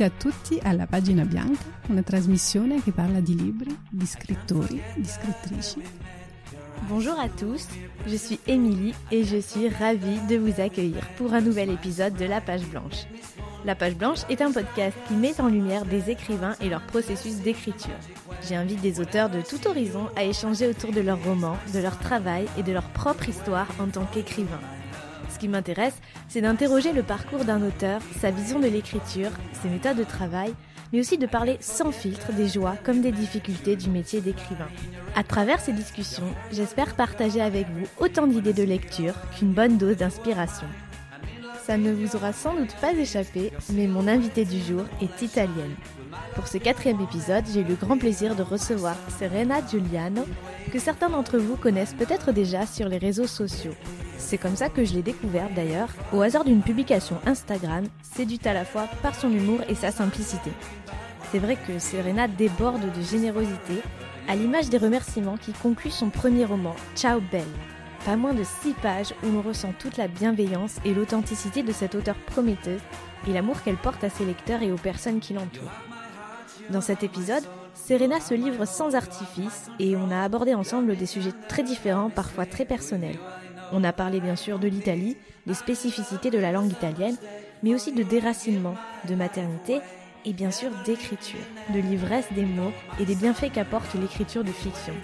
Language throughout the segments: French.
Benvenuti a tutti alla Pagina Bianca, una trasmissione che parla di libri, di scrittori, di scrittrici. Bonjour à tous, je suis Émilie et je suis ravie de vous accueillir pour un nouvel épisode de La Page Blanche. La Page Blanche est un podcast qui met en lumière des écrivains et leur processus d'écriture. J'invite des auteurs de tout horizon à échanger autour de leurs romans, de leur travail et de leur propre histoire en tant qu'écrivain. Ce qui m'intéresse, c'est d'interroger le parcours d'un auteur, sa vision de l'écriture, ses méthodes de travail, mais aussi de parler sans filtre des joies comme des difficultés du métier d'écrivain. À travers ces discussions, j'espère partager avec vous autant d'idées de lecture qu'une bonne dose d'inspiration. Ça ne vous aura sans doute pas échappé, mais mon invitée du jour est italienne. Pour ce quatrième épisode, j'ai eu le grand plaisir de recevoir Serena Giuliano, que certains d'entre vous connaissent peut-être déjà sur les réseaux sociaux. C'est comme ça que je l'ai découverte d'ailleurs, au hasard d'une publication Instagram, séduite à la fois par son humour et sa simplicité. C'est vrai que Serena déborde de générosité, à l'image des remerciements qui concluent son premier roman, Ciao Belle. Pas moins de six pages où l'on ressent toute la bienveillance et l'authenticité de cette auteure prometteuse et l'amour qu'elle porte à ses lecteurs et aux personnes qui l'entourent. Dans cet épisode, Serena se livre sans artifice et on a abordé ensemble des sujets très différents, parfois très personnels. On a parlé bien sûr de l'Italie, des spécificités de la langue italienne, mais aussi de déracinement, de maternité et bien sûr d'écriture, de l'ivresse des mots et des bienfaits qu'apporte l'écriture de fiction.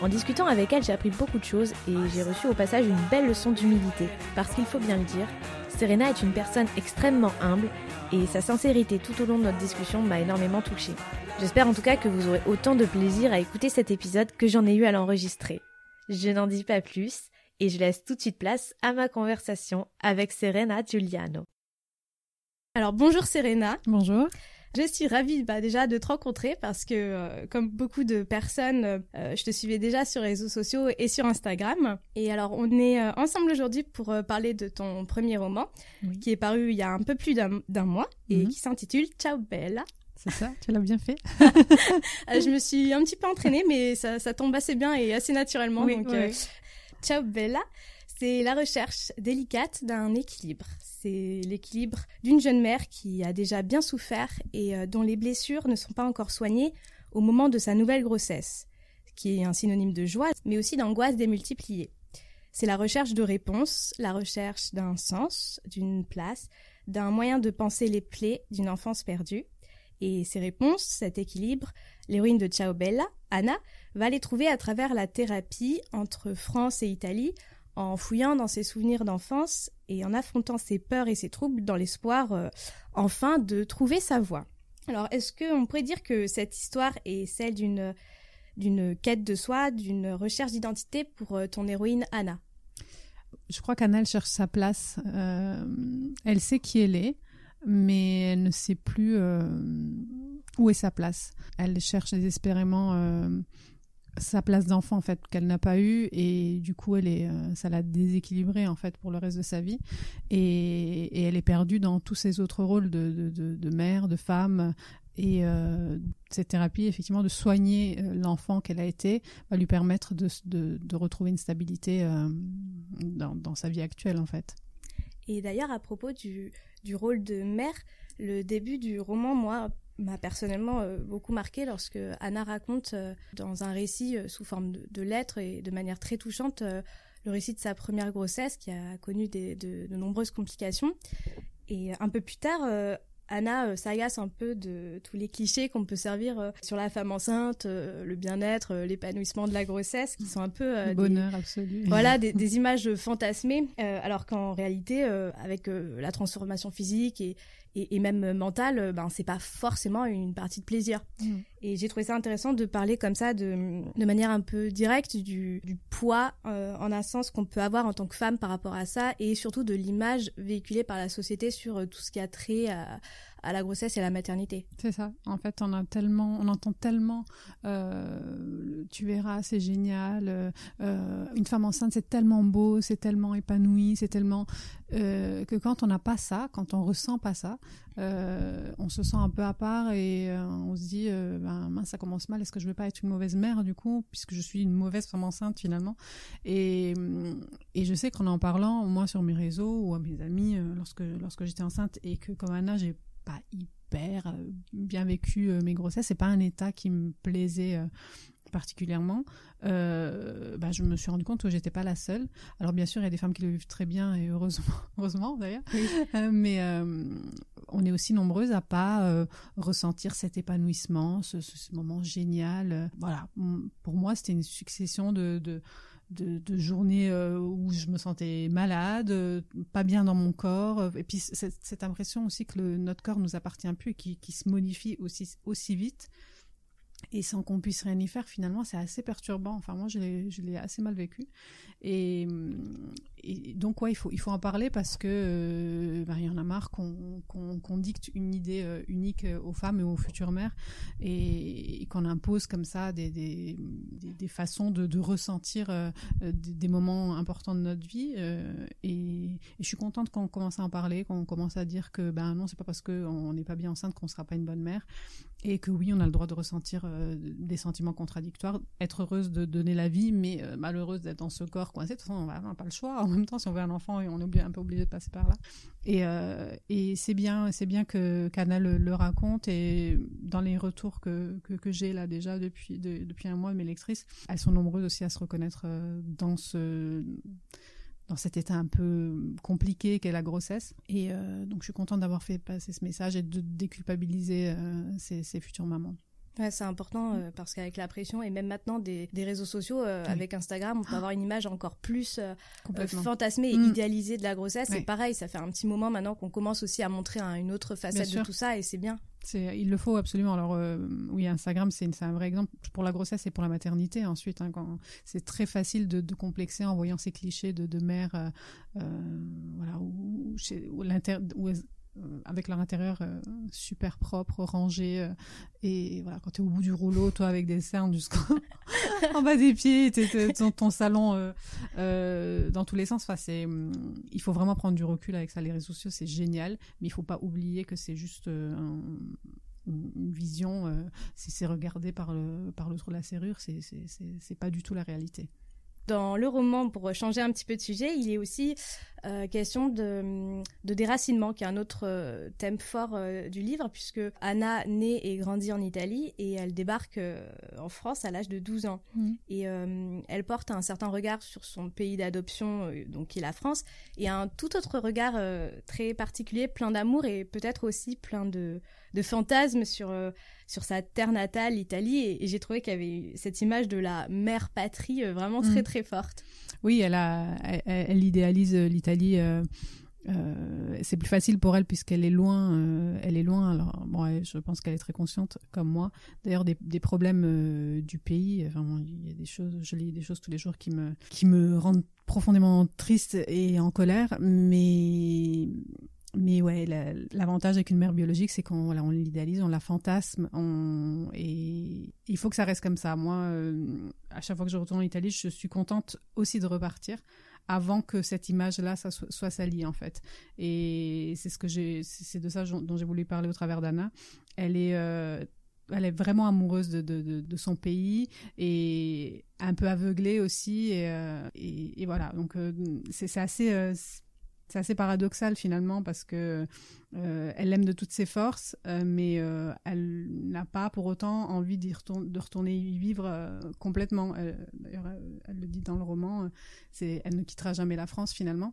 En discutant avec elle, j'ai appris beaucoup de choses et j'ai reçu au passage une belle leçon d'humilité, parce qu'il faut bien le dire, Serena est une personne extrêmement humble et sa sincérité tout au long de notre discussion m'a énormément touchée. J'espère en tout cas que vous aurez autant de plaisir à écouter cet épisode que j'en ai eu à l'enregistrer. Je n'en dis pas plus et je laisse tout de suite place à ma conversation avec Serena Giuliano. Alors bonjour Serena. Bonjour. Je suis ravie bah, déjà de te rencontrer parce que, euh, comme beaucoup de personnes, euh, je te suivais déjà sur les réseaux sociaux et sur Instagram. Et alors, on est euh, ensemble aujourd'hui pour parler de ton premier roman, qui est paru il y a un peu plus d'un mois et Mhm. qui s'intitule Ciao Bella. C'est ça, tu l'as bien fait. je me suis un petit peu entraînée, mais ça, ça tombe assez bien et assez naturellement. Oui, donc, oui. Ciao Bella, c'est la recherche délicate d'un équilibre. C'est l'équilibre d'une jeune mère qui a déjà bien souffert et euh, dont les blessures ne sont pas encore soignées au moment de sa nouvelle grossesse, qui est un synonyme de joie, mais aussi d'angoisse démultipliée. C'est la recherche de réponses, la recherche d'un sens, d'une place, d'un moyen de penser les plaies d'une enfance perdue. Et ces réponses, cet équilibre, l'héroïne de Ciao Bella, Anna, va les trouver à travers la thérapie entre France et Italie, en fouillant dans ses souvenirs d'enfance et en affrontant ses peurs et ses troubles dans l'espoir, euh, enfin, de trouver sa voie. Alors, est-ce qu'on pourrait dire que cette histoire est celle d'une d'une quête de soi, d'une recherche d'identité pour euh, ton héroïne Anna? Je crois qu'Anna, elle cherche sa place. Euh, elle sait qui elle est, mais elle ne sait plus où est sa place. Elle cherche désespérément sa place d'enfant en fait qu'elle n'a pas eue. Et du coup elle est euh, ça l'a déséquilibrée en fait pour le reste de sa vie. Et, et elle est perdue dans tous ses autres rôles de, de, mère, de femme. Et euh, cette thérapie effectivement de soigner euh, l'enfant qu'elle a été va lui permettre de, de, retrouver une stabilité dans, dans sa vie actuelle en fait. Et d'ailleurs, à propos du, du rôle de mère, le début du roman, moi, m'a personnellement euh, beaucoup marqué lorsque Anna raconte euh, dans un récit euh, sous forme de, de lettres et de manière très touchante le récit de sa première grossesse qui a connu des, de, de nombreuses complications. Et un peu plus tard, Anna s'agace un peu de tous les clichés qu'on peut servir sur la femme enceinte, le bien-être, l'épanouissement de la grossesse, qui sont un peu euh, des- bonheur absolu. voilà, des, des images fantasmées, euh, alors qu'en réalité, euh, avec la transformation physique et, et, même mentale, euh, ben c'est pas forcément une partie de plaisir. Mm. Et j'ai trouvé ça intéressant de parler comme ça, de, de manière un peu directe, du, du poids euh, en un sens qu'on peut avoir en tant que femme par rapport à ça, et surtout de l'image véhiculée par la société sur euh, tout ce qui a trait à, la grossesse et à la maternité. C'est ça. En fait, on a tellement, on entend tellement. euh, tu verras, c'est génial. une femme enceinte, c'est tellement beau, c'est tellement épanoui, c'est tellement que quand on n'a pas ça, quand on ressent pas ça, on se sent un peu à part et on se dit, euh, mince, ça commence mal. Est-ce que je vais pas être une mauvaise mère du coup, puisque je suis une mauvaise femme enceinte finalement Et et je sais qu'en en parlant, moi sur mes réseaux ou à mes amis, euh, lorsque j'étais enceinte et que comme Anna, j'ai pas super bien vécu mes grossesses. C'est pas un état qui me plaisait particulièrement, euh, bah, je me suis rendu compte que j'étais pas la seule. Alors bien sûr, il y a des femmes qui le vivent très bien et heureusement, heureusement d'ailleurs. Euh, mais euh, on est aussi nombreuses à pas ressentir cet épanouissement, ce, moment génial. Voilà, pour moi, c'était une succession de, de de, journées où je me sentais malade, pas bien dans mon corps, et puis cette, impression aussi que le, notre corps nous appartient plus et qui, qui se modifie aussi aussi vite et sans qu'on puisse rien y faire, finalement, c'est assez perturbant. Enfin, moi, je l'ai assez mal vécu. Et, donc, ouais, il faut, il faut en parler parce que euh, bah, il y en a marre qu'on dicte une idée euh, unique euh, aux femmes et aux futures mères et, qu'on impose comme ça des, des, des, façons de, de ressentir des, moments importants de notre vie. et, je suis contente qu'on commence à en parler, qu'on commence à dire que ben non, c'est pas parce qu'on n'est pas bien enceinte qu'on sera pas une bonne mère et que oui, on a le droit de ressentir des sentiments contradictoires, être heureuse de donner la vie, mais malheureuse d'être dans ce corps coincé. De toute façon, on n'a pas le choix. En même temps, si on veut un enfant, on est un peu obligé de passer par là. Et, euh, c'est bien, c'est bien que Canal le, raconte. Et dans les retours que, que, j'ai là déjà depuis, depuis un mois mes lectrices, elles sont nombreuses aussi à se reconnaître euh, dans ce dans cet état un peu compliqué qu'est la grossesse. Et euh, donc, je suis contente d'avoir fait passer ce message et de déculpabiliser ces futures mamans. Ouais, c'est important euh, parce qu'avec la pression et même maintenant des, des réseaux sociaux, euh, avec Instagram, on peut avoir une image encore plus euh, fantasmée et mm. idéalisée de la grossesse. C'est pareil, ça fait un petit moment maintenant qu'on commence aussi à montrer une autre facette de tout ça et c'est bien. Il le faut absolument. Alors oui, Instagram, c'est, un vrai exemple pour la grossesse et pour la maternité. Ensuite, hein, c'est très facile de, de, complexer en voyant ces clichés de, de mère, voilà, où, chez, où, où euh, avec leur intérieur euh, super propre, rangé. Euh, et voilà, quand tu es au bout du rouleau, toi avec des cernes jusqu'en en bas des pieds, tu dans ton salon dans tous les sens. Enfin, c'est, hum, il faut vraiment prendre du recul avec ça. Les réseaux sociaux, c'est génial, mais il faut pas oublier que c'est juste une vision. si c'est regardé par le par l'autre de la serrure, c'est pas du tout la réalité. Dans le roman, pour changer un petit peu de sujet, il est aussi euh, question de, déracinement, qui est un autre euh, thème fort euh, du livre, puisque Anna naît et grandit en Italie et elle débarque en France à l'âge de 12 ans. Mmh. Et elle porte un certain regard sur son pays d'adoption, donc qui est la France, et un tout autre regard très particulier, plein d'amour et peut-être aussi plein de, de fantasmes sur, sur sa terre natale, l'Italie. Et, j'ai trouvé qu'il y avait cette image de la mère patrie vraiment très mmh. très forte. Oui, elle, a, elle, idéalise l'Italie. Euh, euh, c'est plus facile pour elle puisqu'elle est loin. Euh, elle est loin. Alors, bon, je pense qu'elle est très consciente, comme moi. D'ailleurs, des, problèmes du pays. Il y a des choses. Je lis des choses tous les jours qui me rendent profondément triste et en colère. Mais mais ouais, l'avantage avec une mère biologique, c'est qu'on on l'idéalise, on la fantasme, et il faut que ça reste comme ça. Moi, à chaque fois que je retourne en Italie, je suis contente aussi de repartir avant que cette image-là soit, salie en fait. Et c'est ce que c'est de ça dont j'ai voulu parler au travers d'Anna. Elle est euh, elle est vraiment amoureuse de, son pays et un peu aveuglée aussi et, euh, voilà donc c'est assez c'est assez paradoxal finalement parce que euh, elle l'aime de toutes ses forces, euh, mais euh, n'a pas pour autant envie de retourner y vivre complètement. D'ailleurs, elle, le dit dans le roman, c'est elle ne quittera jamais la France finalement.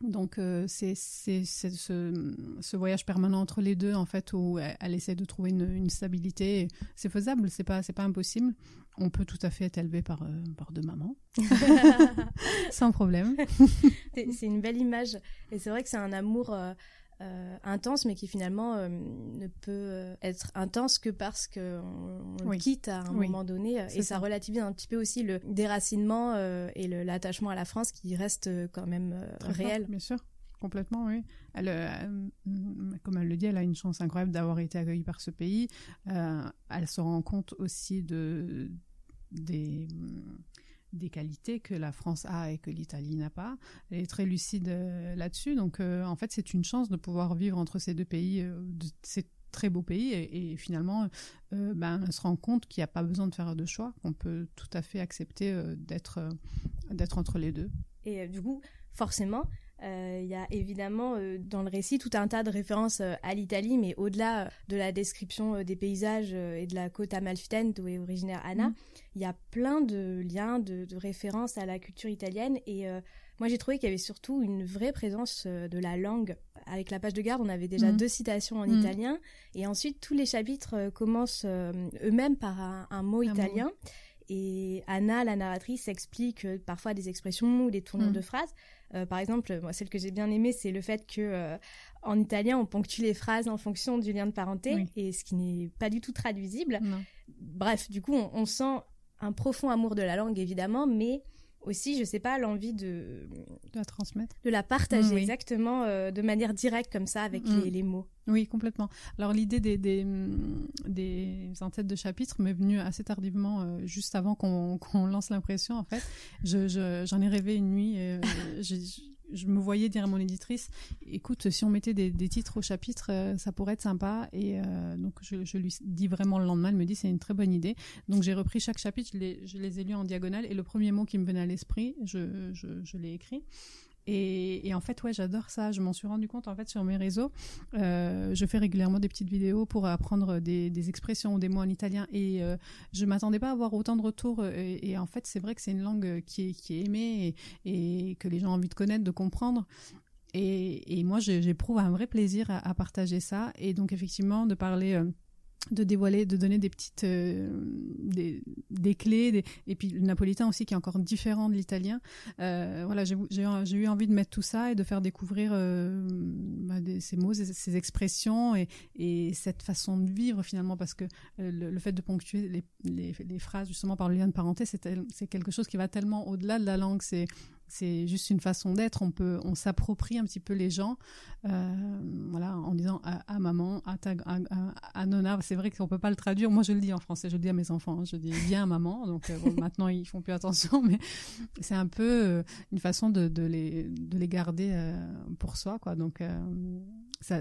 Donc c'est ce, voyage permanent entre les deux en fait où elle, essaie de trouver une, une stabilité. C'est faisable, c'est pas c'est pas impossible on peut tout à fait être élevé par, euh, par deux mamans, sans problème. c'est une belle image. Et c'est vrai que c'est un amour euh, euh, intense, mais qui finalement ne peut être intense que parce qu'on on quitte à un moment donné. Et ça. relativise un petit peu aussi le déracinement et l'attachement à la France qui reste quand même réel. bien sûr. Complètement, oui. Elle, comme elle le dit, elle a une chance incroyable d'avoir été accueillie par ce pays. elle se rend compte aussi de, des, des qualités que la France a et que l'Italie n'a pas. Elle est très lucide euh, là-dessus. Donc, euh, en fait, c'est une chance de pouvoir vivre entre ces deux pays, euh, ces très beaux pays, et, finalement, ben, elle se rend compte qu'il n'y a pas besoin de faire de choix, qu'on peut tout à fait accepter d'être d'être entre les deux. Et du coup, forcément, Il y a évidemment dans le récit tout un tas de références à l'Italie, mais au-delà de la description des paysages et de la côte amalfitaine d'où est originaire Anna, mm. il y a plein de liens, de, de, références à la culture italienne. Et moi, j'ai trouvé qu'il y avait surtout une vraie présence de la langue avec la page de garde, on avait déjà mm. deux citations en mm. italien. Et ensuite, tous les chapitres euh, commencent euh, eux-mêmes par un, mot italien. Et Anna, la narratrice, explique euh, parfois des expressions ou des tournures de phrases. Par exemple, moi, celle que j'ai bien aimée, c'est le fait que en italien, on ponctue les phrases en fonction du lien de parenté, et ce qui n'est pas du tout traduisible. Bref, du coup, on, sent un profond amour de la langue, évidemment, mais aussi, je sais pas, l'envie de... De la transmettre. De la partager, mm, exactement, euh, de manière directe comme ça, avec mm. les, mots. Oui, complètement. Alors l'idée des, des, des en-têtes de chapitre m'est venue assez tardivement, euh, juste avant qu'on lance l'impression, en fait. J'en je, ai rêvé une nuit. Euh, je me voyais dire à mon éditrice, écoute, si on mettait des, titres au chapitre, euh, ça pourrait être sympa. Et euh, donc je, lui dis vraiment le lendemain, elle me dit c'est une très bonne idée. Donc j'ai repris chaque chapitre, je les, je les, ai lus en diagonale et le premier mot qui me venait à l'esprit, je, je l'ai écrit. Et, en fait, ouais, j'adore ça. Je m'en suis rendu compte en fait sur mes réseaux. Euh, je fais régulièrement des petites vidéos pour apprendre des, expressions ou des mots en italien. Et euh, je m'attendais pas à avoir autant de retours. Et, en fait, c'est vrai que c'est une langue qui est, aimée et, que les gens ont envie de connaître, de comprendre. Et, moi, j'éprouve un vrai plaisir à, partager ça. Et donc, effectivement, de parler. Euh, de dévoiler, de donner des petites euh, des, des, clés, et puis le napolitain aussi qui est encore différent de l'italien. Euh, voilà, j'ai eu envie de mettre tout ça et de faire découvrir euh, bah, ces mots, ces, expressions et, et, cette façon de vivre finalement, parce que le, fait de ponctuer les, les, les, phrases justement par le lien de parenté, c'est quelque chose qui va tellement au-delà de la langue. C'est c'est juste une façon d'être. On peut, on s'approprie un petit peu les gens, euh, voilà, en disant à, maman, à, ta, à, Nona. C'est vrai qu'on peut pas le traduire. Moi, je le dis en français. Je le dis à mes enfants. Hein. je dis bien à maman. Donc euh, maintenant, ils font plus attention, mais c'est un peu euh, une façon de, de, les, de les garder pour soi, quoi. Donc ça,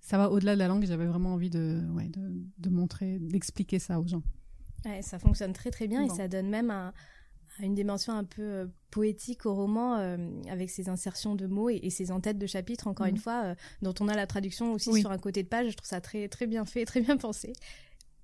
ça va au-delà de la langue. J'avais vraiment envie de, ouais, de, de montrer, d'expliquer ça aux gens. Ouais, ça fonctionne très très bien et ça donne même un une dimension un peu euh, poétique au roman euh, avec ses insertions de mots et, ses en-têtes de chapitres encore une mhm. fois euh, dont on a la traduction aussi sur un côté de page je trouve ça très très bien fait très bien pensé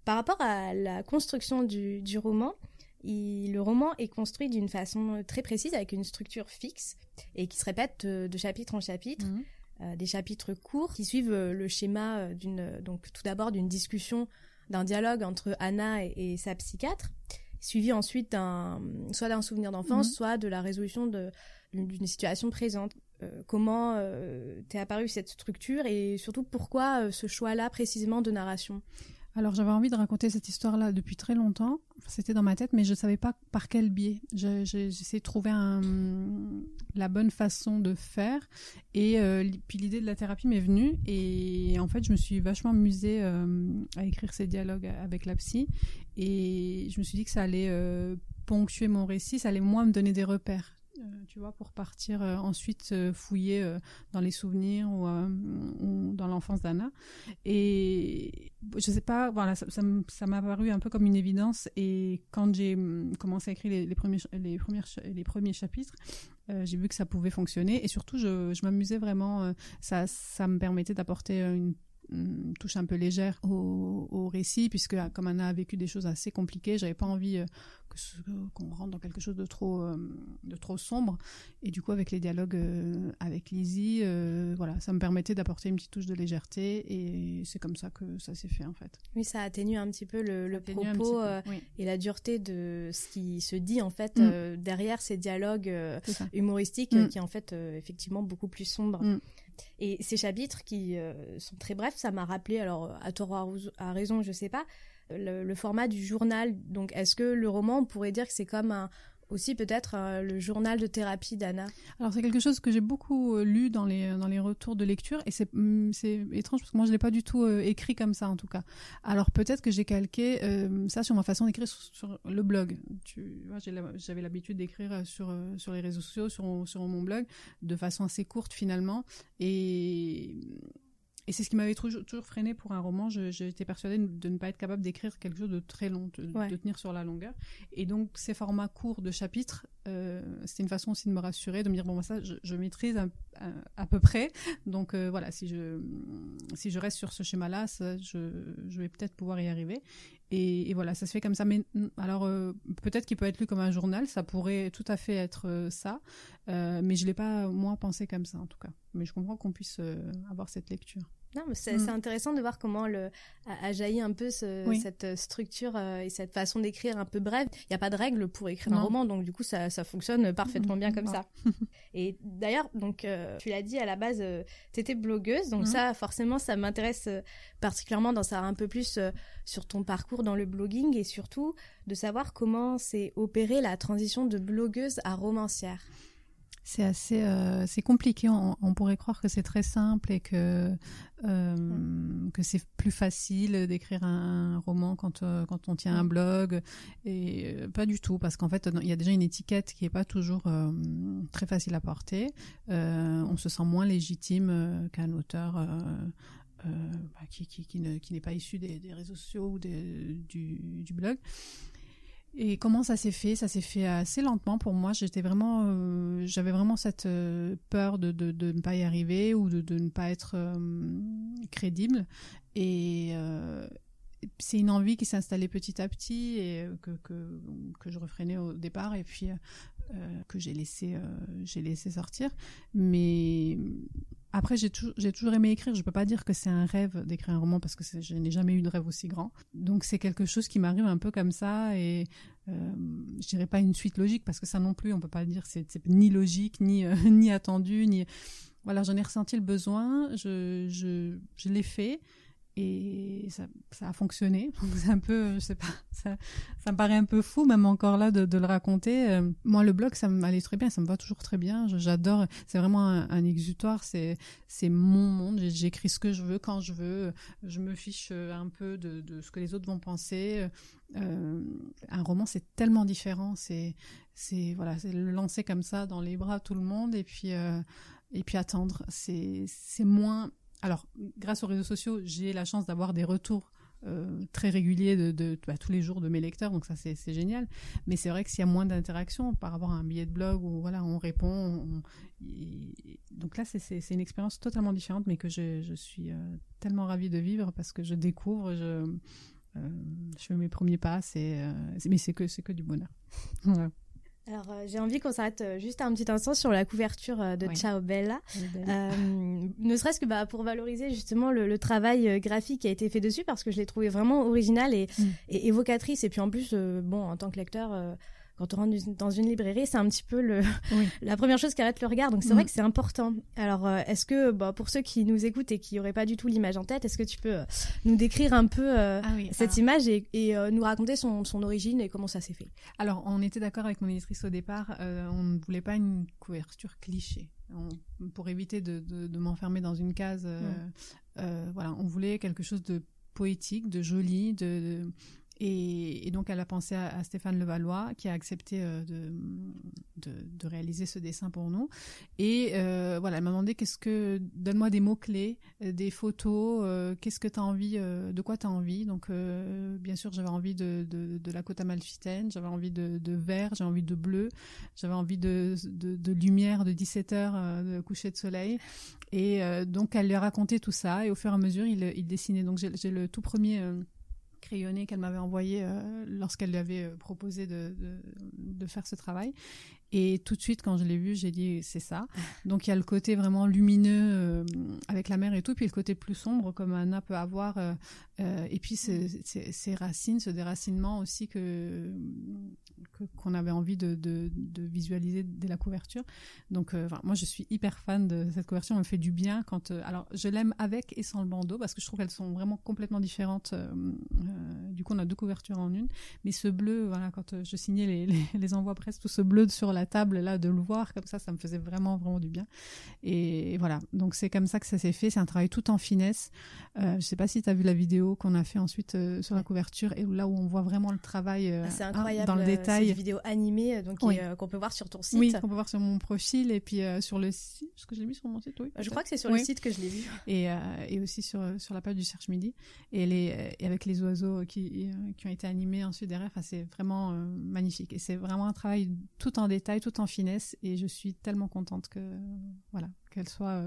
par rapport à la construction du, du roman le roman est construit d'une façon très précise avec une structure fixe et qui se répète de, chapitre en chapitre mhm. des chapitres courts qui suivent le schéma d'une donc tout d'abord d'une discussion d'un dialogue entre Anna et sa psychiatre suivi ensuite d'un soit d'un souvenir d'enfance, mhm. soit de la résolution d'une situation présente. Euh, comment euh, t'est apparue cette structure et surtout pourquoi euh, ce choix-là précisément de narration? Alors j'avais envie de raconter cette histoire-là depuis très longtemps. C'était dans ma tête, mais je ne savais pas par quel biais. J'essayais de trouver la bonne façon de faire. Et euh, puis l'idée de la thérapie m'est venue. Et en fait, je me suis vachement amusée euh, à écrire ces dialogues avec la psy. Et je me suis dit que ça allait euh, ponctuer mon récit, ça allait moins me donner des repères. Euh, tu vois, pour partir euh, ensuite euh, fouiller dans les souvenirs ou, dans l'enfance d'Anna. Et je sais pas, voilà, ça m'a paru un peu comme une évidence. Et quand j'ai hum, commencé à écrire les, premiers, les, les premiers chapitres, j'ai vu que ça pouvait fonctionner. Et surtout, je, je m'amusais vraiment. ça, ça me permettait d'apporter une touche un peu légère au, au, récit, puisque comme Anna a vécu des choses assez compliquées, j'avais pas envie qu'on rentre dans quelque chose de trop, euh, de trop sombre. Et du coup, avec les dialogues euh, avec Lizzie, euh, voilà, ça me permettait d'apporter une petite touche de légèreté. Et c'est comme ça que ça s'est fait, en fait. Oui, ça atténue un petit peu le, le propos et la dureté de ce qui se dit, en fait, mm. derrière ces dialogues humoristiques mm. qui, en fait, effectivement, beaucoup plus sombres. Mm. Et ces chapitres qui sont très brefs, ça m'a rappelé, alors à tort à raison, je sais pas, le, format du journal. Donc, est-ce que le roman, on pourrait dire que c'est comme un, aussi peut-être euh, le journal de thérapie d'Anna Alors c'est quelque chose que j'ai beaucoup euh, lu dans les, dans les retours de lecture et c'est mm, étrange parce que moi je ne l'ai pas du tout euh, écrit comme ça en tout cas. Alors peut-être que j'ai calqué ça sur ma façon d'écrire sur, le blog. J'avais l'habitude d'écrire sur, sur les réseaux sociaux, sur, sur mon blog, de façon assez courte finalement. Et et c'est ce qui m'avait toujours, toujours freiné pour un roman. J'étais persuadée de ne pas être capable d'écrire quelque chose de très long, de, tenir sur la longueur. Et donc, ces formats courts de chapitres, euh, c'était une façon aussi de me rassurer, de me dire, bon, ça, je, maîtrise à, peu près. Donc, euh, voilà, si je, si je reste sur ce schéma-là, je, je vais peut-être pouvoir y arriver. Et, voilà, ça se fait comme ça. Mais alors, euh, peut-être qu'il peut être lu comme un journal, ça pourrait tout à fait être euh, ça. Euh, mais je l'ai pas, moi, pensé comme ça, en tout cas. Mais je comprends qu'on puisse avoir cette lecture. Non, mais c'est mm. intéressant de voir comment le, a, jailli un peu cette structure et cette façon d'écrire un peu brève. Il n'y a pas de règle pour écrire un roman, donc du coup, ça, ça fonctionne parfaitement bien comme ça. et d'ailleurs, donc, tu l'as dit à la base, tu étais blogueuse, donc mm. ça, forcément, ça m'intéresse particulièrement d'en savoir un peu plus sur ton parcours dans le blogging et surtout de savoir comment s'est opérée la transition de blogueuse à romancière. C'est assez, euh, c'est compliqué. On, pourrait croire que c'est très simple et que euh, que c'est plus facile d'écrire un, roman quand euh, quand on tient un blog et pas du tout parce qu'en fait il y a déjà une étiquette qui est pas toujours très facile à porter. on se sent moins légitime qu'un auteur bah, qui, qui, qui, n'est pas issu des, réseaux sociaux ou du, du, blog. Et comment ça s'est fait? Ça s'est fait assez lentement pour moi. J'étais vraiment, euh, j'avais vraiment cette euh, peur de, de, ne pas y arriver ou de, ne pas être crédible. Et c'est une envie qui s'est installée petit à petit et que, que, que je refrénais au départ et puis que j'ai laissé, j'ai laissé sortir. Mais après, j'ai toujours, aimé écrire. Je peux pas dire que c'est un rêve d'écrire un roman parce que je n'ai jamais eu de rêve aussi grand. Donc c'est quelque chose qui m'arrive un peu comme ça et euh, je dirais pas une suite logique parce que ça non plus, on peut pas dire c'est, c'est ni logique ni euh, ni attendu ni voilà. J'en ai ressenti le besoin. Je je, je l'ai fait et ça, a fonctionné. C'est un peu, je sais pas, ça, me paraît un peu fou, même encore là, de, de le raconter. Euh, moi, le blog, ça m'allait très bien, ça me va toujours très bien. J'adore, c'est vraiment un, exutoire, c'est mon monde. J'écris ce que je veux quand je veux. Je me fiche un peu de, de ce que les autres vont penser. Euh, un roman, c'est tellement différent. C'est voilà, le lancer comme ça dans les bras tout le monde et puis euh, et puis attendre. C'est moins alors, grâce aux réseaux sociaux, j'ai la chance d'avoir des retours euh, très réguliers de, bah, tous les jours de mes lecteurs, donc ça c'est génial. Mais c'est vrai que s'il y a moins d'interaction par rapport à un billet de blog où voilà on répond, donc là c'est une expérience totalement différente, mais que je, suis euh, tellement ravie de vivre parce que je découvre, je, euh, fais mes premiers pas, mais c'est que c'est que du bonheur. Alors, euh, j'ai envie qu'on s'arrête euh, juste un petit instant sur la couverture euh, de Ciao Bella. ne serait-ce que bah, pour valoriser justement le, travail graphique qui a été fait dessus, parce que je l'ai trouvé vraiment original et, mm. et, évocatrice. Et puis en plus, bon, en tant que lecteur quand on rentre dans une librairie, c'est un petit peu le, la première chose qui arrête le regard. Donc c'est vrai mm. que c'est important. Alors euh, est-ce que, bah, pour ceux qui nous écoutent et qui n'auraient pas du tout l'image en tête, est-ce que tu peux euh, nous décrire un peu euh, ah cette image et, nous raconter son, son, origine et comment ça s'est fait? Alors on était d'accord avec mon éditrice au départ, on ne voulait pas une couverture cliché. pour éviter de, de, m'enfermer dans une case, mm. voilà, on voulait quelque chose de poétique, de joli, de et, donc, elle a pensé à, Stéphane Levallois, qui a accepté euh, de, réaliser ce dessin pour nous. Et euh, voilà, elle m'a demandé qu'est-ce que, donne-moi des mots-clés, euh, des photos, qu'est-ce que tu as envie, de quoi tu as envie? Donc, bien sûr, j'avais envie de, la côte amalfitaine, j'avais envie de, vert, j'avais envie de bleu, j'avais envie de, lumière de 17 heures de coucher de soleil. Et donc, elle lui a raconté tout ça, et au fur et à mesure, il dessinait. Donc, j'ai le tout premier crayonné qu'elle m'avait envoyé euh, lorsqu'elle lui avait euh, proposé de, de, faire ce travail. Et tout de suite, quand je l'ai vu, j'ai dit c'est ça. Donc il y a le côté vraiment lumineux euh, avec la mer et tout, puis le côté plus sombre comme Anna peut avoir. et puis ces racines, ce déracinement aussi que qu'on avait envie de, de, de, visualiser dès la couverture. Donc moi je suis hyper fan de cette couverture, elle me fait du bien quand. alors je l'aime avec et sans le bandeau parce que je trouve qu'elles sont vraiment complètement différentes du coup, on a deux couvertures en une. Mais ce bleu, voilà, quand je signais les, les, les envois presse, tout ce bleu sur la table, là, de le voir comme ça, ça me faisait vraiment, vraiment du bien. Et voilà. Donc, c'est comme ça que ça s'est fait. C'est un travail tout en finesse. Euh, je sais pas si tu as vu la vidéo qu'on a fait ensuite sur la couverture et là où on voit vraiment le travail ah, c'est incroyable, dans le détail. C'est une vidéo animée donc qu'on peut voir sur ton site. Oui, qu'on peut voir sur mon profil et puis sur le site. Ce que j'ai mis sur mon site, oui. Je crois que c'est sur le site que je l'ai vu. Et, et aussi sur, sur la page du Search Midi. Et, les, et avec les oiseaux qui, qui ont été animés ensuite derrière, enfin, c'est vraiment magnifique. Et c'est vraiment un travail tout en détail, tout en finesse. Et je suis tellement contente que, voilà, qu'elle soit.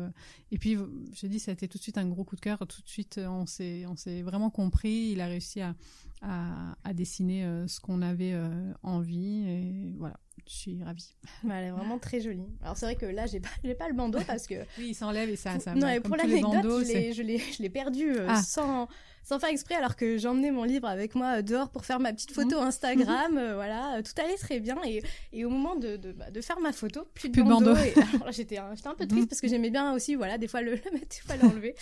Et puis, je dis, ça a été tout de suite un gros coup de cœur. Tout de suite, on s'est, on s'est vraiment compris. Il a réussi à, à, à dessiner ce qu'on avait envie. Et voilà je suis ravie. elle est vraiment très jolie. Alors c'est vrai que là j'ai pas j'ai pas le bandeau parce que oui il s'enlève et ça ça. Non et pour l'anecdote je l'ai je l'ai perdu euh, ah. sans sans faire exprès alors que j'emmenais mon livre avec moi euh, dehors pour faire ma petite photo mhm. Instagram euh, voilà tout allait très bien et, et au moment de, de, bah, de, faire ma photo plus de bandeau, j'étais j'étais un peu triste mhm. Parce que j'aimais bien aussi voilà des fois le, le mettre des fois l'enlever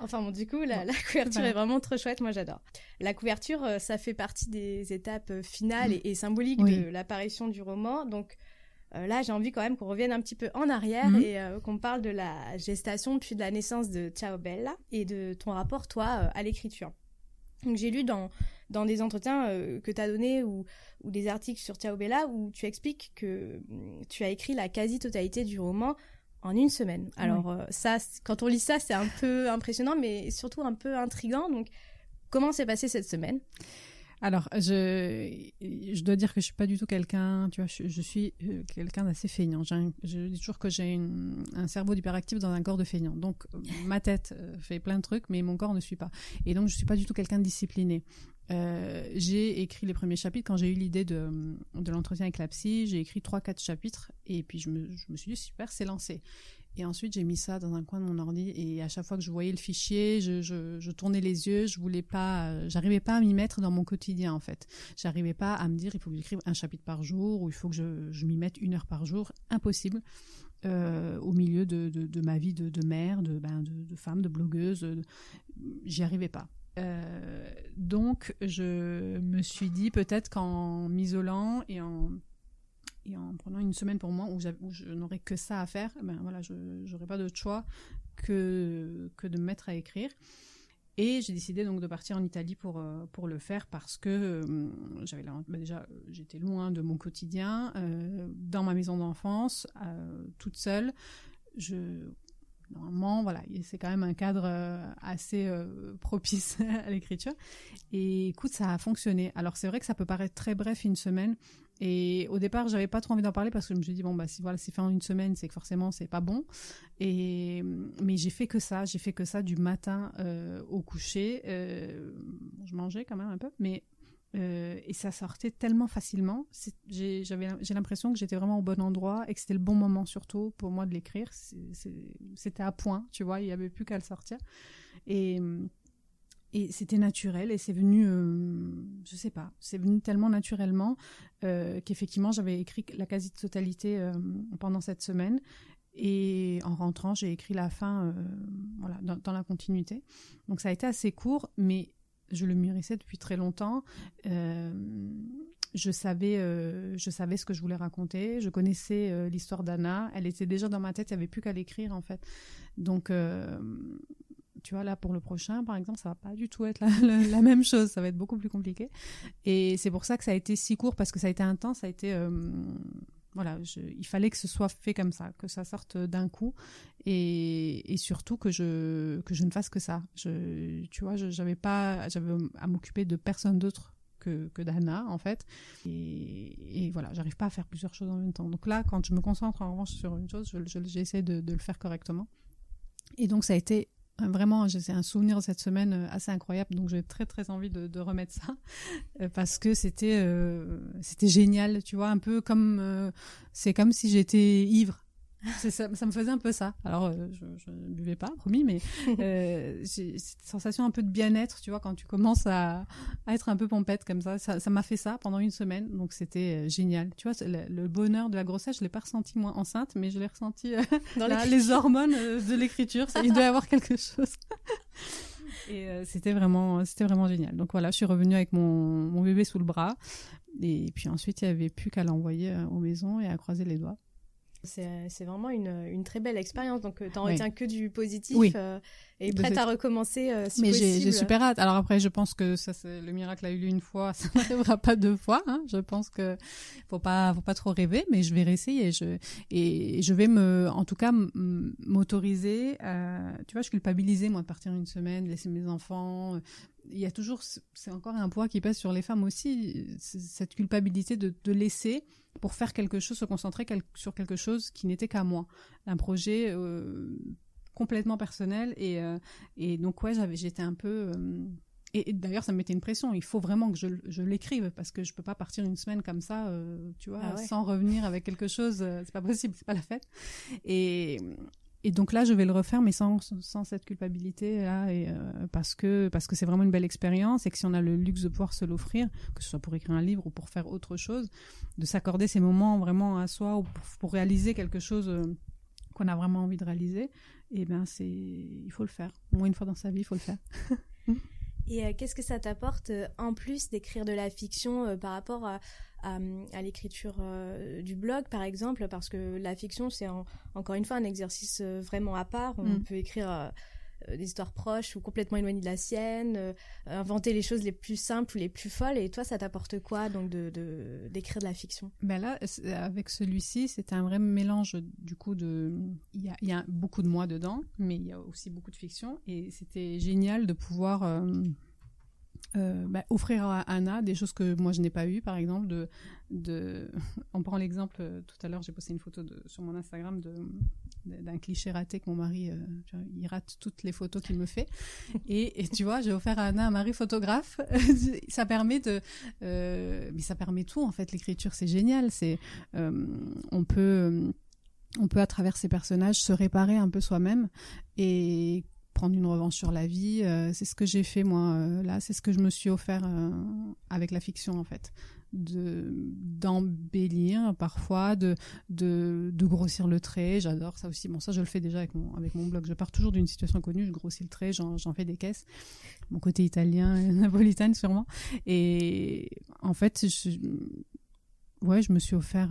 enfin bon du coup la, la couverture est vraiment trop chouette moi j'adore la couverture ça fait partie des étapes finales mhm. et, et symboliques de l'apparition du roman donc euh, là, j'ai envie quand même qu'on revienne un petit peu en arrière mhm. et euh, qu'on parle de la gestation puis de la naissance de Ciao Bella et de ton rapport, toi, euh, à l'écriture. Donc, j'ai lu dans, dans des entretiens que tu as donnés ou, ou des articles sur Ciao Bella où tu expliques que mm, tu as écrit la quasi-totalité du roman en une semaine. Alors, ça, quand on lit ça, c'est un peu impressionnant, mais surtout un peu intrigant. Donc, comment s'est passée cette semaine? Alors, je, je dois dire que je suis pas du tout quelqu'un, tu vois, je, suis euh, quelqu'un d'assez feignant. je dis toujours que j'ai un cerveau d'hyperactif dans un corps de feignant. Donc, ma tête euh, fait plein de trucs, mais mon corps ne suit pas. Et donc, je suis pas du tout quelqu'un de discipliné. Euh, j'ai écrit les premiers chapitres quand j'ai eu l'idée de, de l'entretien avec la psy. J'ai écrit trois, quatre chapitres et puis je me, je me suis dit super, c'est lancé. Et ensuite, j'ai mis ça dans un coin de mon ordi et à chaque fois que je voyais le fichier, je, je, je tournais les yeux, je voulais pas, euh, j'arrivais pas à m'y mettre dans mon quotidien en fait. J'arrivais pas à me dire il faut que j'écrive un chapitre par jour ou il faut que je, je m'y mette une heure par jour. Impossible. Euh, au milieu de, de, de, ma vie de, de mère, de, ben, de femme, de blogueuse, j'y arrivais pas. Euh, donc, je me suis dit peut-être qu'en m'isolant et en et en prenant une semaine pour moi où, je n'aurais que ça à faire, ben voilà, je n'aurais pas d'autre choix que, que de me mettre à écrire. Et j'ai décidé donc de partir en Italie pour, euh, pour le faire parce que euh, j'avais ben déjà j'étais loin de mon quotidien, dans ma maison d'enfance, toute seule. Normalement, voilà, c'est quand même un cadre assez propice à l'écriture. Et écoute, ça a fonctionné. Alors c'est vrai que ça peut paraître très bref une semaine, et au départ, j'avais pas trop envie d'en parler parce que je me suis dit bon bah si voilà c'est fait en une semaine, c'est que forcément c'est pas bon. Et mais j'ai fait que ça, j'ai fait que ça du matin euh, au coucher. Euh, je mangeais quand même un peu, mais euh, et ça sortait tellement facilement. J'ai l'impression que j'étais vraiment au bon endroit et que c'était le bon moment surtout pour moi de l'écrire. C'était à point, tu vois, il y avait plus qu'à le sortir. Et et c'était naturel et c'est venu, euh, je sais pas, c'est venu tellement naturellement euh, qu'effectivement j'avais écrit la quasi-totalité euh, pendant cette semaine. Et en rentrant, j'ai écrit la fin, voilà, dans, la continuité. Donc ça a été assez court, mais je le mûrissais depuis très longtemps. Euh, je savais, euh, je savais ce que je voulais raconter. Je connaissais l'histoire d'Anna. Elle était déjà dans ma tête. Il n'y avait plus qu'à l'écrire en fait. Donc tu vois, là, pour le prochain, par exemple, ça va pas du tout être la, même chose. Ça va être beaucoup plus compliqué. Et c'est pour ça que ça a été si court, parce que ça a été intense. Ça a été. Voilà, il fallait que ce soit fait comme ça, que ça sorte d'un coup, et, et, surtout que je que je ne fasse que ça. Je, tu vois, j'avais pas, j'avais à m'occuper de personne d'autre que, que d'Anna en fait, et, et voilà, j'arrive pas à faire plusieurs choses en même temps. Donc là, quand je me concentre en revanche sur une chose, j'essaie de, de le faire correctement. Et donc ça a été vraiment, j'ai un souvenir cette semaine euh, assez incroyable, donc j'ai très très envie de, de remettre ça euh, parce que c'était c'était génial, tu vois, un peu comme c'est comme si j'étais ivre ça, ça, me faisait un peu ça. Alors, euh, je ne buvais pas, promis, mais euh, j'ai cette sensation un peu de bien-être, tu vois, quand tu commences à, à, être un peu pompette comme ça. Ça m'a fait ça pendant une semaine, donc c'était euh, génial. Tu vois, le, le, bonheur de la grossesse, je l'ai pas ressenti moi enceinte, mais je l'ai ressenti euh, dans les hormones de l'écriture. Il doit y avoir quelque chose. Et c'était vraiment, c'était vraiment génial. Donc voilà, je suis revenue avec mon, mon bébé sous le bras. Et puis ensuite, il n'y avait plus qu'à l'envoyer aux maisons et à croiser les doigts. C'est vraiment une, une, très belle expérience. Donc, tu n'en retiens que du positif oui. et prête à recommencer si Mais j'ai super hâte. Alors après, je pense que ça, le miracle a eu lieu une fois, ça n'arrivera pas deux fois. Hein. Je pense que faut pas, faut pas trop rêver, mais je vais réessayer. Je, et je vais me, en tout cas, m'autoriser. tu vois, je culpabilisais moi de partir une semaine, laisser mes enfants. Il y a toujours, c'est encore un poids qui pèse sur les femmes aussi, cette culpabilité de, de laisser pour faire quelque chose, se concentrer sur quelque chose qui n'était qu'à moi. Un projet euh, complètement personnel et, euh, et donc ouais, j'avais, j'étais un peu... Euh, et, d'ailleurs, ça me mettait une pression. Il faut vraiment que je, je l'écrive parce que je peux pas partir une semaine comme ça, tu vois, ah ouais. sans revenir avec quelque chose. c'est pas possible, c'est pas la fête. Et, et donc là, je vais le refaire, mais sans, cette culpabilité là, euh, parce que parce que c'est vraiment une belle expérience et que si on a le luxe de pouvoir se l'offrir, que ce soit pour écrire un livre ou pour faire autre chose, de s'accorder ces moments vraiment à soi ou pour, réaliser quelque chose euh, qu'on a vraiment envie de réaliser, et eh ben c'est il faut le faire. Au moins une fois dans sa vie, il faut le faire. et euh, qu'est-ce que ça t'apporte en plus d'écrire de la fiction par rapport à à, à l'écriture euh, du blog, par exemple, parce que la fiction, c'est encore une fois un exercice euh, vraiment à part. On Mm. peut écrire euh, des histoires proches ou complètement éloignées de la sienne, euh, inventer les choses les plus simples ou les plus folles. Et toi, ça t'apporte quoi donc de d'écrire de, la fiction? Ben là, avec celui-ci, c'était un vrai mélange du coup de. Il y a, il y a beaucoup de moi dedans, mais il y a aussi beaucoup de fiction, et c'était génial de pouvoir euh, euh, bah, offrir à Anna des choses que moi je n'ai pas eues, par exemple. De, de... On prend l'exemple, euh, tout à l'heure j'ai posté une photo sur mon Instagram de d'un cliché raté que mon mari, euh, il rate toutes les photos qu'il me fait. Et, tu vois, j'ai offert à Anna un mari photographe. ça permet de, mais ça permet tout en fait. L'écriture, c'est génial. C'est, on peut, on peut à travers ces personnages se réparer un peu soi-même et prendre une revanche sur la vie. Euh, c'est ce que j'ai fait moi euh, là. C'est ce que je me suis offert euh, avec la fiction en fait. De d'embellir parfois de, grossir le trait. J'adore ça aussi. Bon ça je le fais déjà avec mon blog. Je pars toujours d'une situation connue je grossis le trait j'en fais des caisses. Mon côté italien napolitain sûrement. Et en fait je, ouais je me suis offert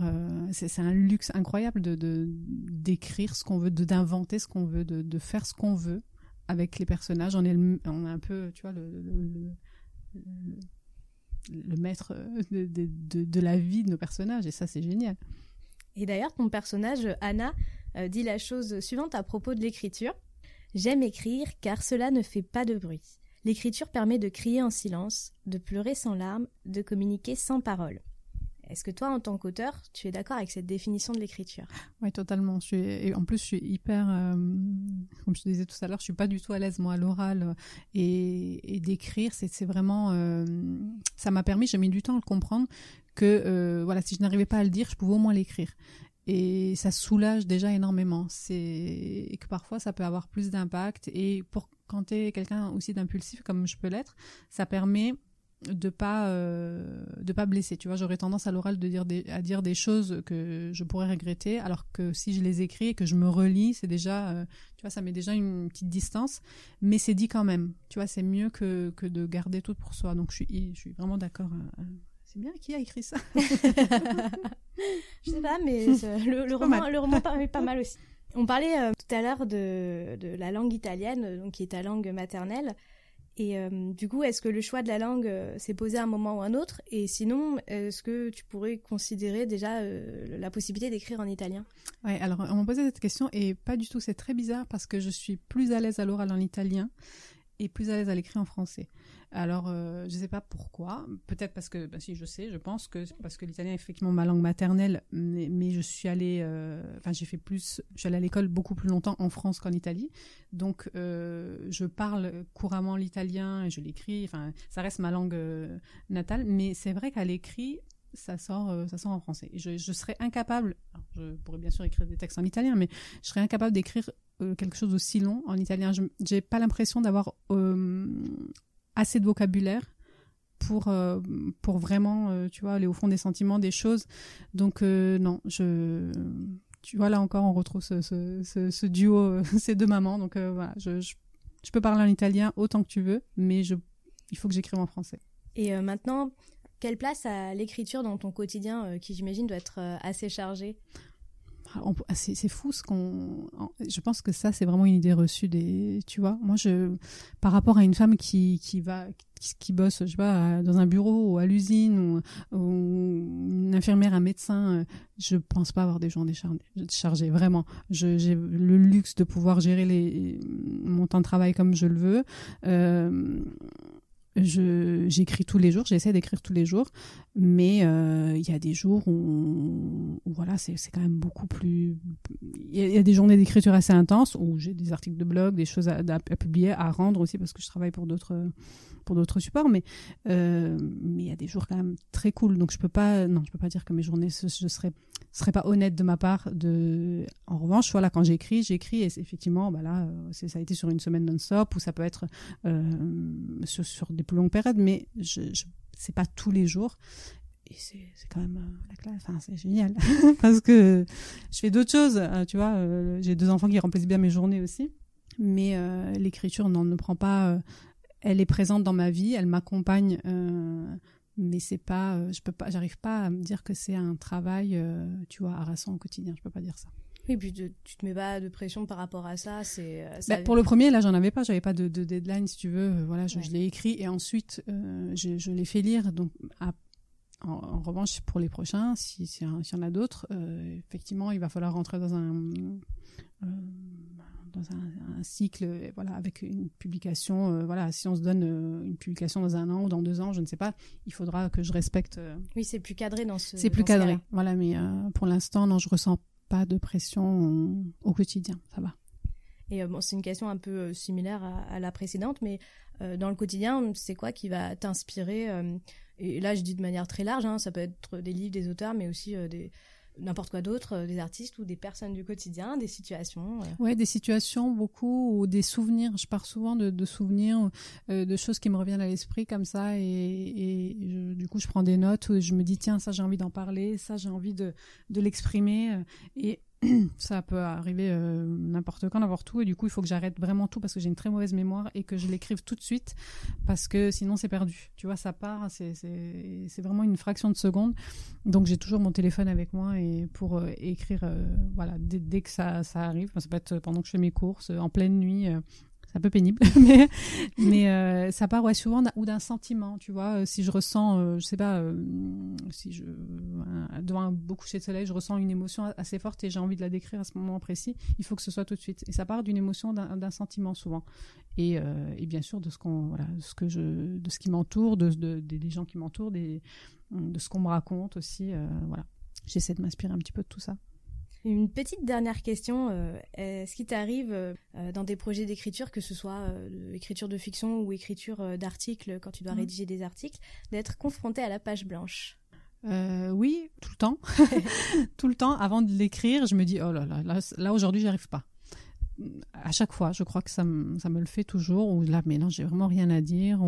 c'est un luxe incroyable d'écrire ce qu'on veut d'inventer ce qu'on veut de faire ce qu'on veut avec les personnages on est un peu tu vois le, maître de, de la vie de nos personnages et ça c'est génial Et d'ailleurs, ton personnage, Anna, euh, dit la chose suivante à propos de l'écriture. J'aime écrire car cela ne fait pas de bruit. L'écriture permet de crier en silence, de pleurer sans larmes, de communiquer sans parole. Est-ce que toi, en tant qu'auteur, tu es d'accord avec cette définition de l'écriture? Oui, totalement. Je suis, et en plus, je suis hyper, euh, comme je te disais tout à l'heure, je suis pas du tout à l'aise moi à l'oral et, d'écrire. C'est vraiment, euh, ça m'a permis. J'ai mis du temps à le comprendre que euh, voilà, si je n'arrivais pas à le dire, je pouvais au moins l'écrire. Et ça soulage déjà énormément. C'est et que parfois ça peut avoir plus d'impact. Et pour quand tu es quelqu'un aussi d'impulsif comme je peux l'être, ça permet de pas euh, de pas blesser tu vois. J'aurais tendance à l'oral de dire des, à dire des choses que je pourrais regretter alors que si je les écris et que je me relis c'est déjà euh, tu vois ça met déjà une petite distance. Mais c'est dit quand même tu vois c'est mieux que, que de garder tout pour soi. Donc je suis je suis vraiment d'accord euh, c'est bien qui a écrit ça. Je sais pas, mais le, le roman, le roman est pas mal aussi. On parlait euh, tout à l'heure de, de la langue italienne, donc qui est ta langue maternelle. Et euh, du coup, est-ce que le choix de la langue euh, s'est posé à un moment ou un autre? Et sinon, est-ce que tu pourrais considérer déjà euh, la possibilité d'écrire en italien? Ouais, alors on m'a posé cette question et pas du tout, c'est très bizarre parce que je suis plus à l'aise à l'oral en italien et plus à l'aise à l'écrit en français. Alors, euh, je sais pas pourquoi. Peut-être parce que, ben si, je sais, je pense que parce que l'italien est effectivement ma langue maternelle, mais, je suis allée, euh, enfin, j'ai fait plus, je suis allée à l'école beaucoup plus longtemps en France qu'en Italie. Donc, euh, je parle couramment l'italien et je l'écris. Enfin, ça reste ma langue natale, mais c'est vrai qu'à l'écrit, ça sort, ça sort en français. Je, serais incapable, je pourrais bien sûr écrire des textes en italien, mais je serais incapable d'écrire euh, quelque chose aussi long en italien. Je j'ai pas l'impression d'avoir euh, assez de vocabulaire pour euh, pour vraiment, tu vois, aller au fond des sentiments, des choses. Donc non, je tu vois là encore on retrouve ce, ce, duo, ces deux mamans. Donc voilà, je, je peux parler en italien autant que tu veux, mais je, il faut que j'écrive en français. Et maintenant, quelle place a l'écriture dans ton quotidien, qui j'imagine doit être assez chargé c'est fou ce qu'on. Je pense que ça, c'est vraiment une idée reçue des. Tu vois, moi, je, par rapport à une femme qui, qui va, qui, bosse, je sais pas, dans un bureau ou à l'usine ou, une infirmière, un médecin, euh, je pense pas avoir des journées chargées. Vraiment, j'ai le luxe de pouvoir gérer les, mon temps de travail comme je le veux. Euh, j'écris tous les jours, j'essaie d'écrire tous les jours, mais euh, il y a des jours où, voilà, c'est quand même beaucoup plus. Il y, a des journées d'écriture assez intenses où j'ai des articles de blog, des choses à, publier, à rendre aussi parce que je travaille pour d'autres pour d'autres supports, mais euh, mais il y a des jours quand même très cool, donc je peux pas non, je peux pas dire que mes journées serais ce serait pas honnête de ma part de. En revanche, voilà, quand j'écris, j'écris et effectivement, bah là, euh, ça a été sur une semaine non-stop ou ça peut être sur, sur des plus longues périodes, mais je, je c'est pas tous les jours. Et c'est quand même euh, la classe, enfin, c'est génial. Parce que je fais d'autres choses, euh, tu vois. Euh, j'ai deux enfants qui remplissent bien mes journées aussi. Mais l'écriture n'en ne prend pas. elle est présente dans ma vie, elle m'accompagne. mais c'est pas. je peux pas. J'arrive pas à me dire que c'est un travail, tu vois, harassant au quotidien. Je peux pas dire ça. Oui, puis tu, te mets pas de pression par rapport à ça. C'est. Euh, bah, pour le premier, là, j'en avais pas. J'avais pas de, deadline, si tu veux. Euh, voilà, je, l'ai écrit et ensuite euh, je, l'ai fait lire. Donc, en, revanche, pour les prochains, si s'il y en a d'autres, effectivement, il va falloir rentrer dans un dans un, cycle, voilà, avec une publication. voilà, si on se donne une publication dans un an ou dans deux ans, je ne sais pas, il faudra que je respecte. oui, c'est plus cadré dans ce. C'est plus cadré, voilà, mais pour l'instant, non, je ressens pas de pression au quotidien, ça va. Et euh, bon, c'est une question un peu euh, similaire à, la précédente, mais euh, dans le quotidien, c'est quoi qui va t'inspirer Et là, je dis de manière très large, hein, ça peut être des livres, des auteurs, mais aussi des, n'importe quoi d'autre, euh, des artistes ou des personnes du quotidien, des situations. Euh. Ouais, des situations beaucoup ou des souvenirs. Je pars souvent de, souvenirs, euh, de choses qui me reviennent à l'esprit comme ça et, du coup je prends des notes où je me dis tiens ça j'ai envie d'en parler, ça j'ai envie de, de l'exprimer et ça peut arriver euh, n'importe quand, n'importe où, et du coup, il faut que j'arrête vraiment tout parce que j'ai une très mauvaise mémoire et que je l'écrive tout de suite parce que sinon c'est perdu. Tu vois, ça part, c'est vraiment une fraction de seconde. Donc j'ai toujours mon téléphone avec moi et pour euh, écrire, euh, voilà, dès, que ça, ça arrive, ça peut être pendant que je fais mes courses, en pleine nuit, un peu pénible, mais, euh, ça part souvent ou d'un sentiment, tu vois. Euh, si je ressens, euh, je sais pas, si je devant un beau coucher de soleil, je ressens une émotion assez forte et j'ai envie de la décrire à ce moment précis, il faut que ce soit tout de suite. Et ça part d'une émotion, d'un sentiment souvent, et, bien sûr de ce qu'on, voilà, de ce que je, de ce qui m'entoure, de, de, des gens qui m'entourent, de ce qu'on me raconte aussi, voilà. J'essaie de m'inspirer un petit peu de tout ça. Une petite dernière question. Euh, est-ce qu'il t'arrive euh, dans des projets d'écriture, que ce soit euh, écriture de fiction ou écriture d'articles, quand tu dois mhm. rédiger des articles, d'être confronté à la page blanche? Oui, tout le temps. tout le temps. Avant de l'écrire, je me dis, oh là là, là, là aujourd'hui, j'y arrive pas à chaque fois, je crois que ça, me, le fait toujours, ou là, mais non, j'ai vraiment rien à dire.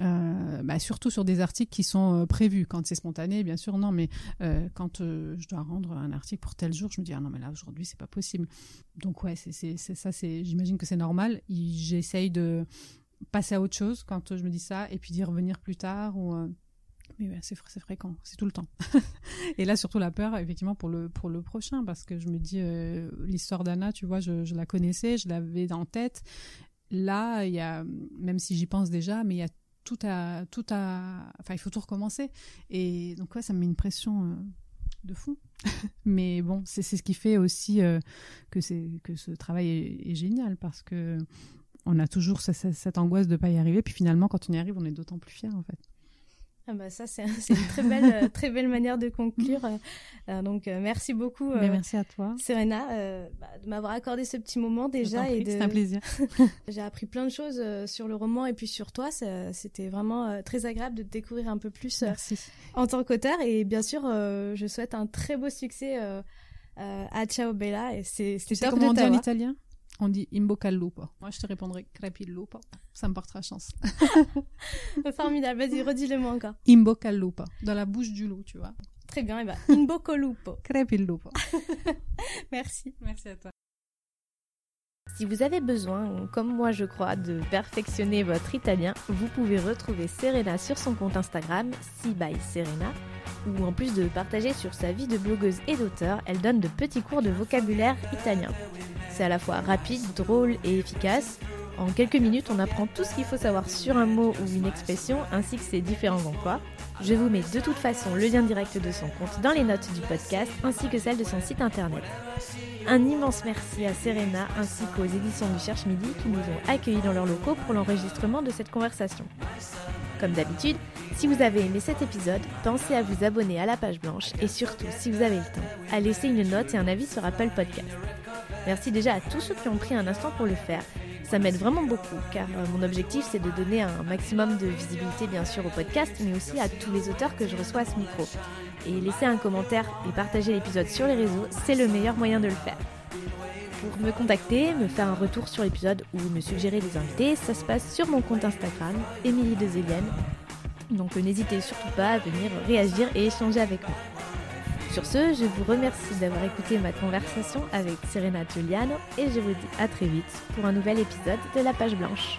Euh, bah, surtout sur des articles qui sont euh, prévus. Quand c'est spontané, bien sûr, non, mais euh, quand je dois rendre un article pour tel jour, je me dis, ah non, mais là, aujourd'hui, c'est pas possible. Donc, ouais, c'est ça, j'imagine que c'est normal. J'essaye de passer à autre chose quand je me dis ça, et puis d'y revenir plus tard, ou mais c'est fréquent, c'est tout le temps. et là, surtout la peur, effectivement, pour le, prochain, parce que je me dis, euh, l'histoire d'Anna, tu vois, je, la connaissais, je l'avais en tête. Là, y a, même si j'y pense déjà, mais il y a tout à, tout à, enfin, il faut tout recommencer. Et donc, ouais, ça me met une pression euh, de fou. mais bon, c'est ce qui fait aussi euh, que, ce travail est, est, génial, parce que on a toujours cette, cette angoisse de ne pas y arriver. Puis finalement, quand on y arrive, on est d'autant plus fier, en fait. Ah bah ça c'est une très belle euh, très belle manière de conclure. Euh, donc euh, merci beaucoup. merci à toi, Serena, bah, de m'avoir accordé ce petit moment déjà et C'est un plaisir. J'ai appris plein de choses sur le roman et puis sur toi. C'était vraiment très agréable de te découvrir un peu plus en tant qu'auteur et bien sûr je souhaite un très beau succès à Ciao Bella et c'est top comment on dit en italien? On dit in bocca al lupo. Moi, je te répondrai crepi il lupo. Ça me portera chance. Formidable. Vas-y, redis-le-moi encore. In bocca al lupo. Dans la bouche du loup, tu vois. Très bien. Et crepi il lupo. Merci. Merci à toi. Si vous avez besoin, comme moi je crois, de perfectionner votre italien, vous pouvez retrouver Serena sur son compte Instagram, Si by Serena, où en plus de partager sur sa vie de blogueuse et d'auteur, elle donne de petits cours de vocabulaire italien. C'est à la fois rapide, drôle et efficace. En quelques minutes, on apprend tout ce qu'il faut savoir sur un mot ou une expression, ainsi que ses différents emplois. Je vous mets de toute façon le lien direct de son compte dans les notes du podcast, ainsi que celle de son site internet. Un immense merci à Serena ainsi qu'aux éditions du Cherche Midi qui nous ont accueillis dans leurs locaux pour l'enregistrement de cette conversation. Comme d'habitude, si vous avez aimé cet épisode, pensez à vous abonner à la page blanche et surtout, si vous avez le temps, à laisser une note et un avis sur Apple Podcast. Merci déjà à tous ceux qui ont pris un instant pour le faire. Ça m'aide vraiment beaucoup car euh, mon objectif c'est de donner un maximum de visibilité bien sûr au podcast mais aussi à tous les auteurs que je reçois à ce micro. Et laisser un commentaire et partager l'épisode sur les réseaux, c'est le meilleur moyen de le faire. Pour me contacter, me faire un retour sur l'épisode ou me suggérer des invités, ça se passe sur mon compte Instagram, Émilie de Donc euh, n'hésitez surtout pas à venir réagir et échanger avec moi. Sur ce, je vous remercie d'avoir écouté ma conversation avec Serena Giuliano et je vous dis à très vite pour un nouvel épisode de La Page Blanche.